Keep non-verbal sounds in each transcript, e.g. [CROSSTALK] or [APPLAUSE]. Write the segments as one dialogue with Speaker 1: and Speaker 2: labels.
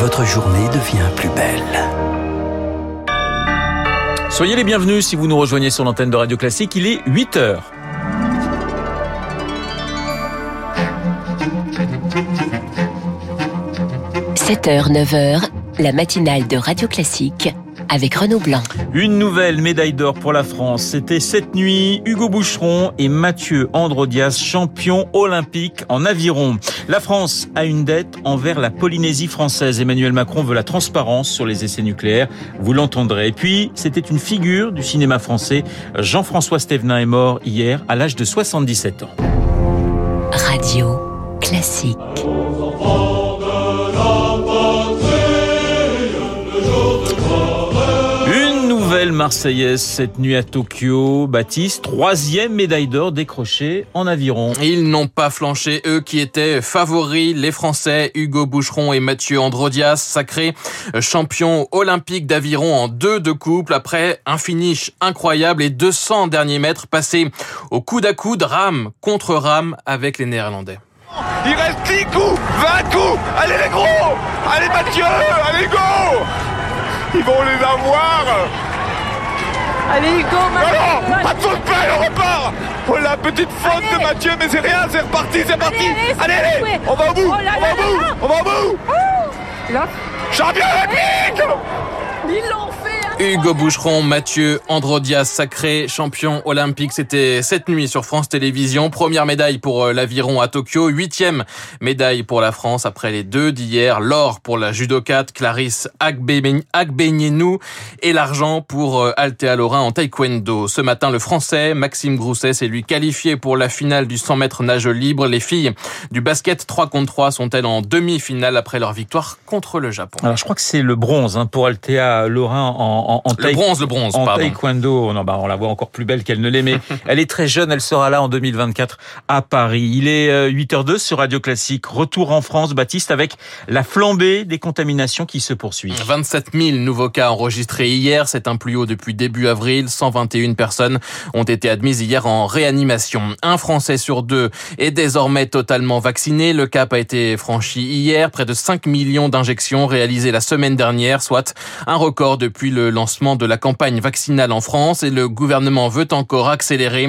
Speaker 1: votre journée devient plus belle.
Speaker 2: Soyez les bienvenus si vous nous rejoignez sur l'antenne de Radio Classique. Il est 8 heures.
Speaker 3: – 7h, 9h, la matinale de Radio Classique avec Renaud Blanc.
Speaker 2: Une nouvelle médaille d'or pour la France. C'était cette nuit Hugo Boucheron et Mathieu Androdias, champions olympiques en aviron. La France a une dette envers la Polynésie française. Emmanuel Macron veut la transparence sur les essais nucléaires. Vous l'entendrez. Et puis, c'était une figure du cinéma français. Jean-François Stévenin est mort hier à l'âge de 77 ans.
Speaker 3: Radio classique.
Speaker 2: Marseillaise cette nuit à Tokyo. Baptiste, troisième médaille d'or décrochée en aviron.
Speaker 4: Ils n'ont pas flanché, eux qui étaient favoris, les Français, Hugo Boucheron et Mathieu Androdias, sacrés champions olympiques d'aviron en deux de couple après un finish incroyable et 200 derniers mètres passés au coude à coude, rame contre rame avec les Néerlandais.
Speaker 5: Il reste 10 coups, 20 coups, allez les gros, allez Mathieu, allez go Ils vont les avoir
Speaker 6: Allez, go, Mathieu
Speaker 5: Non, non, pas de faute on repart. Oh la petite faute de Mathieu, mais c'est rien, c'est reparti, c'est parti. Allez, allez, on va au bout,
Speaker 6: Oh
Speaker 5: on va au bout, on va au bout.
Speaker 6: Là,
Speaker 5: Champion olympique
Speaker 6: ils l'ont.
Speaker 4: Hugo Boucheron, Mathieu Androdias, sacré champion olympique. C'était cette nuit sur France Télévisions. Première médaille pour euh, l'aviron à Tokyo. Huitième médaille pour la France après les deux d'hier. L'or pour la judokate Clarisse Agbenienou et l'argent pour euh, Althea Lorrain en taekwondo. Ce matin, le français Maxime Grousset s'est lui qualifié pour la finale du 100 mètres nage libre. Les filles du basket 3 contre 3 sont-elles en demi-finale après leur victoire contre le Japon?
Speaker 2: Alors je crois que c'est le bronze hein, pour Althea Lorrain en en, en
Speaker 4: le bronze, le bronze,
Speaker 2: en
Speaker 4: pardon.
Speaker 2: taekwondo. Non, bah, on la voit encore plus belle qu'elle ne l'est, mais [LAUGHS] elle est très jeune. Elle sera là en 2024 à Paris. Il est 8h02 sur Radio Classique. Retour en France, Baptiste, avec la flambée des contaminations qui se poursuit.
Speaker 4: 27 000 nouveaux cas enregistrés hier. C'est un plus haut depuis début avril. 121 personnes ont été admises hier en réanimation. Un Français sur deux est désormais totalement vacciné. Le cap a été franchi hier. Près de 5 millions d'injections réalisées la semaine dernière, soit un record depuis le lancement de la campagne vaccinale en France et le gouvernement veut encore accélérer.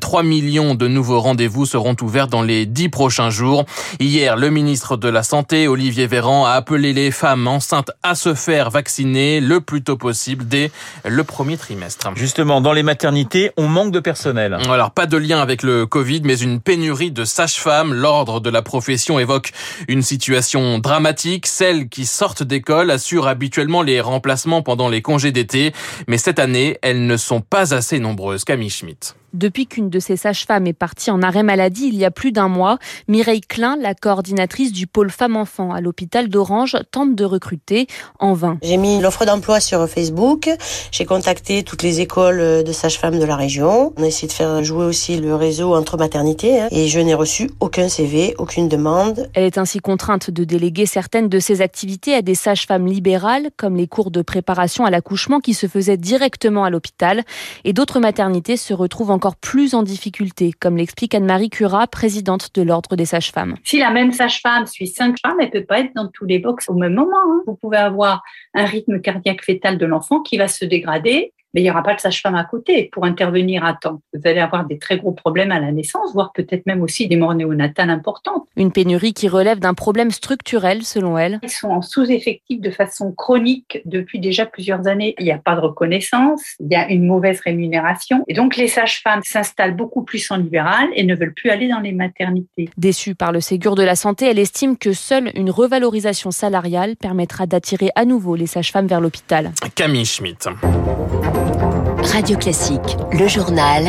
Speaker 4: 3 millions de nouveaux rendez-vous seront ouverts dans les 10 prochains jours. Hier, le ministre de la Santé, Olivier Véran, a appelé les femmes enceintes à se faire vacciner le plus tôt possible dès le premier trimestre.
Speaker 2: Justement, dans les maternités, on manque de personnel.
Speaker 4: Alors, pas de lien avec le Covid, mais une pénurie de sages-femmes. L'ordre de la profession évoque une situation dramatique. Celles qui sortent d'école assurent habituellement les remplacements pendant les congés d'été, mais cette année, elles ne sont pas assez nombreuses. Camille Schmitt.
Speaker 7: Depuis qu'une de ces sages-femmes est partie en arrêt maladie il y a plus d'un mois, Mireille Klein, la coordinatrice du pôle femmes-enfants à l'hôpital d'Orange, tente de recruter en vain.
Speaker 8: J'ai mis l'offre d'emploi sur Facebook, j'ai contacté toutes les écoles de sages-femmes de la région, on a essayé de faire jouer aussi le réseau entre maternités hein, et je n'ai reçu aucun CV, aucune demande.
Speaker 7: Elle est ainsi contrainte de déléguer certaines de ses activités à des sages-femmes libérales, comme les cours de préparation à l'accouchement qui se faisaient directement à l'hôpital, et d'autres maternités se retrouvent en encore plus en difficulté, comme l'explique Anne-Marie Curat, présidente de l'Ordre des sages-femmes.
Speaker 9: Si la même sage-femme suit cinq femmes, elle peut pas être dans tous les box au même moment. Hein. Vous pouvez avoir un rythme cardiaque fœtal de l'enfant qui va se dégrader mais il n'y aura pas de sage-femme à côté pour intervenir à temps. Vous allez avoir des très gros problèmes à la naissance, voire peut-être même aussi des morts néonatales importantes.
Speaker 7: Une pénurie qui relève d'un problème structurel, selon elle.
Speaker 9: Ils sont en sous-effectif de façon chronique depuis déjà plusieurs années. Il n'y a pas de reconnaissance, il y a une mauvaise rémunération. Et donc, les sages-femmes s'installent beaucoup plus en libéral et ne veulent plus aller dans les maternités.
Speaker 7: Déçue par le Ségur de la Santé, elle estime que seule une revalorisation salariale permettra d'attirer à nouveau les sages-femmes vers l'hôpital.
Speaker 4: Camille Schmitt.
Speaker 3: Radio Classique, le journal.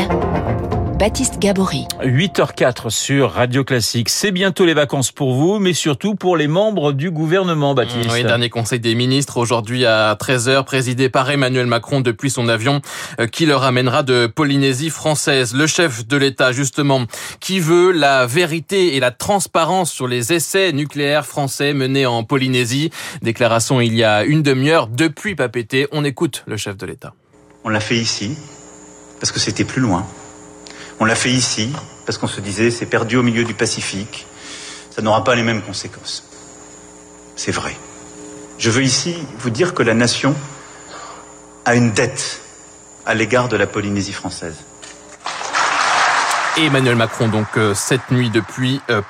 Speaker 3: Baptiste Gabory.
Speaker 2: 8h04 sur Radio Classique. C'est bientôt les vacances pour vous, mais surtout pour les membres du gouvernement, Baptiste.
Speaker 4: Oui, dernier conseil des ministres aujourd'hui à 13h, présidé par Emmanuel Macron depuis son avion euh, qui le ramènera de Polynésie française. Le chef de l'État, justement, qui veut la vérité et la transparence sur les essais nucléaires français menés en Polynésie. Déclaration il y a une demi-heure depuis Papété. On écoute le chef de l'État.
Speaker 10: On l'a fait ici, parce que c'était plus loin. On l'a fait ici, parce qu'on se disait c'est perdu au milieu du Pacifique, ça n'aura pas les mêmes conséquences. C'est vrai. Je veux ici vous dire que la nation a une dette à l'égard de la Polynésie française.
Speaker 4: Emmanuel Macron donc euh, cette nuit depuis euh.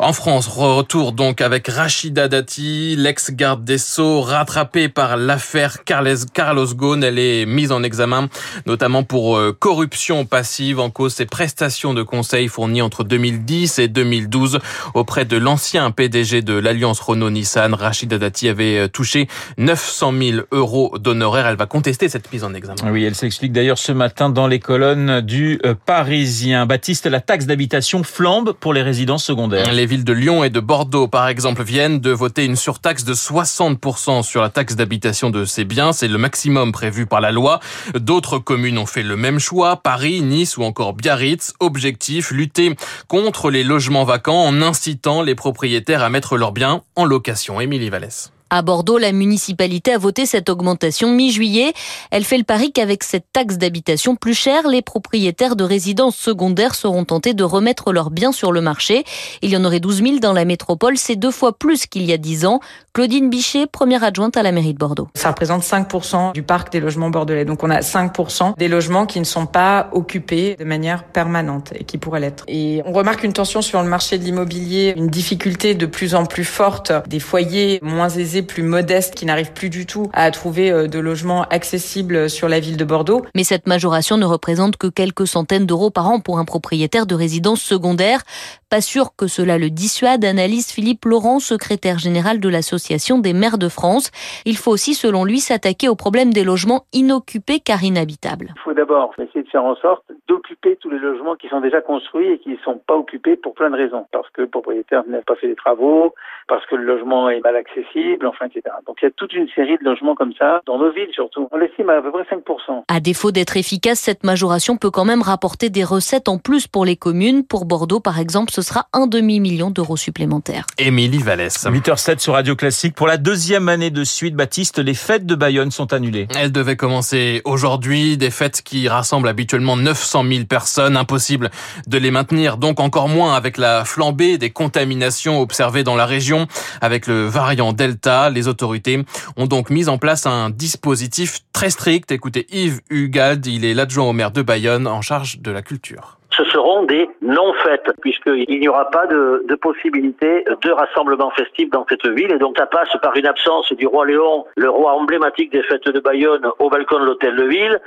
Speaker 4: En France, retour donc avec Rachida Dati, l'ex-garde des Sceaux, rattrapée par l'affaire Carlos Ghosn. Elle est mise en examen notamment pour euh, corruption passive en cause ses prestations de conseil fournies entre 2010 et 2012 auprès de l'ancien PDG de l'alliance Renault-Nissan. Rachida Dati avait touché 900 000 euros d'honoraires. Elle va contester cette mise en examen.
Speaker 2: Oui, elle s'explique d'ailleurs ce matin dans les colonnes du Parisien. Baptiste, la taxe d'habitation flambe pour les résidences secondaires.
Speaker 4: Les villes de Lyon et de Bordeaux, par exemple, viennent de voter une surtaxe de 60% sur la taxe d'habitation de ces biens. C'est le maximum prévu par la loi. D'autres communes ont fait le même choix. Paris, Nice ou encore Biarritz. Objectif, lutter contre les logements vacants en incitant les propriétaires à mettre leurs biens en location. Émilie Vallès.
Speaker 7: À Bordeaux, la municipalité a voté cette augmentation mi-juillet. Elle fait le pari qu'avec cette taxe d'habitation plus chère, les propriétaires de résidences secondaires seront tentés de remettre leurs biens sur le marché. Il y en aurait 12 000 dans la métropole, c'est deux fois plus qu'il y a 10 ans. Claudine Bichet, première adjointe à la mairie de Bordeaux.
Speaker 11: Ça représente 5% du parc des logements bordelais. Donc on a 5% des logements qui ne sont pas occupés de manière permanente et qui pourraient l'être. Et on remarque une tension sur le marché de l'immobilier, une difficulté de plus en plus forte des foyers moins aisés plus modestes qui n'arrivent plus du tout à trouver euh, de logements accessibles sur la ville de Bordeaux.
Speaker 7: Mais cette majoration ne représente que quelques centaines d'euros par an pour un propriétaire de résidence secondaire. Pas sûr que cela le dissuade, analyse Philippe Laurent, secrétaire général de l'Association des maires de France. Il faut aussi, selon lui, s'attaquer au problème des logements inoccupés car inhabitables.
Speaker 12: Il faut d'abord essayer de faire en sorte d'occuper tous les logements qui sont déjà construits et qui ne sont pas occupés pour plein de raisons. Parce que le propriétaire n'a pas fait les travaux, parce que le logement est mal accessible, enfin, etc. Donc il y a toute une série de logements comme ça, dans nos villes surtout. On l'estime à peu près 5%.
Speaker 7: À défaut d'être efficace, cette majoration peut quand même rapporter des recettes en plus pour les communes. Pour Bordeaux, par exemple, ce sera un demi-million d'euros supplémentaires.
Speaker 4: Émilie Vallès.
Speaker 2: 8h07 sur Radio Classique. Pour la deuxième année de suite, Baptiste, les fêtes de Bayonne sont annulées.
Speaker 4: Elles devaient commencer aujourd'hui. Des fêtes qui rassemblent habituellement 900 000 personnes. Impossible de les maintenir. Donc encore moins avec la flambée des contaminations observées dans la région. Avec le variant Delta, les autorités ont donc mis en place un dispositif très strict. Écoutez Yves Hugald, il est l'adjoint au maire de Bayonne en charge de la culture
Speaker 13: ce seront des non-fêtes, puisqu'il n'y aura pas de, possibilité de rassemblement festif dans cette ville. Et donc ça passe par une absence du roi Léon, le roi emblématique des fêtes de Bayonne, au balcon de l'hôtel de ville.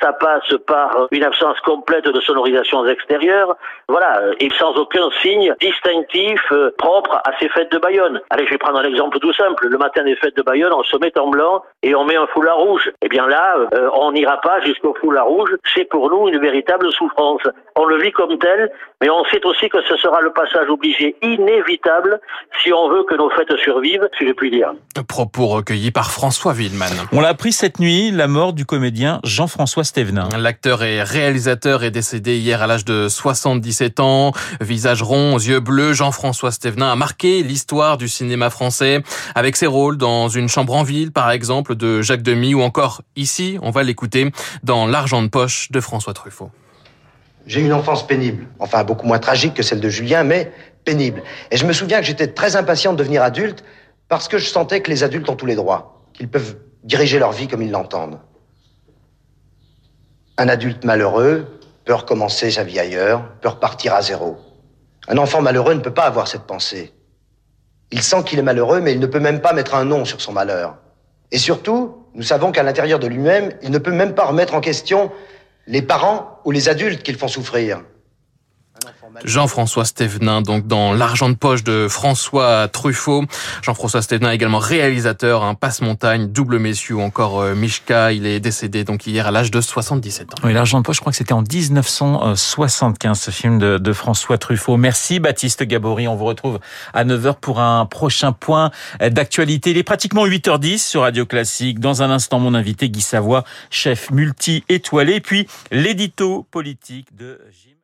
Speaker 13: Ça passe par une absence complète de sonorisations extérieures. Voilà, et sans aucun signe distinctif euh, propre à ces fêtes de Bayonne. Allez, je vais prendre un exemple tout simple. Le matin des fêtes de Bayonne, on se met en blanc et on met un foulard rouge. Eh bien là, euh, on n'ira pas jusqu'au foulard rouge. C'est pour nous une véritable souffrance. On le vit comme tel, mais on sait aussi que ce sera le passage obligé inévitable si on veut que nos fêtes survivent, si je puis dire.
Speaker 4: Propos recueillis par François Wildman.
Speaker 2: On l'a appris cette nuit, la mort du comédien Jean-François Stévenin.
Speaker 4: L'acteur et réalisateur est décédé hier à l'âge de 77 ans. Visage rond, yeux bleus, Jean-François Stévenin a marqué l'histoire du cinéma français avec ses rôles dans Une chambre en ville, par exemple, de Jacques Demy ou encore ici, on va l'écouter, dans L'argent de poche de François Truffaut.
Speaker 14: J'ai une enfance pénible, enfin beaucoup moins tragique que celle de Julien, mais pénible. Et je me souviens que j'étais très impatient de devenir adulte parce que je sentais que les adultes ont tous les droits, qu'ils peuvent diriger leur vie comme ils l'entendent. Un adulte malheureux peut recommencer sa vie ailleurs, peut repartir à zéro. Un enfant malheureux ne peut pas avoir cette pensée. Il sent qu'il est malheureux, mais il ne peut même pas mettre un nom sur son malheur. Et surtout, nous savons qu'à l'intérieur de lui-même, il ne peut même pas remettre en question les parents ou les adultes qu'ils font souffrir.
Speaker 4: Jean-François Stévenin, donc dans L'argent de poche de François Truffaut. Jean-François Stévenin également réalisateur, un passe-montagne, double messieurs ou encore euh, Mishka. Il est décédé donc hier à l'âge de 77 ans.
Speaker 2: Oui, L'argent de poche, je crois que c'était en 1975, ce film de, de, François Truffaut. Merci Baptiste Gabory. On vous retrouve à 9h pour un prochain point d'actualité. Il est pratiquement 8h10 sur Radio Classique. Dans un instant, mon invité Guy Savoie, chef multi-étoilé. Puis l'édito politique de Jim.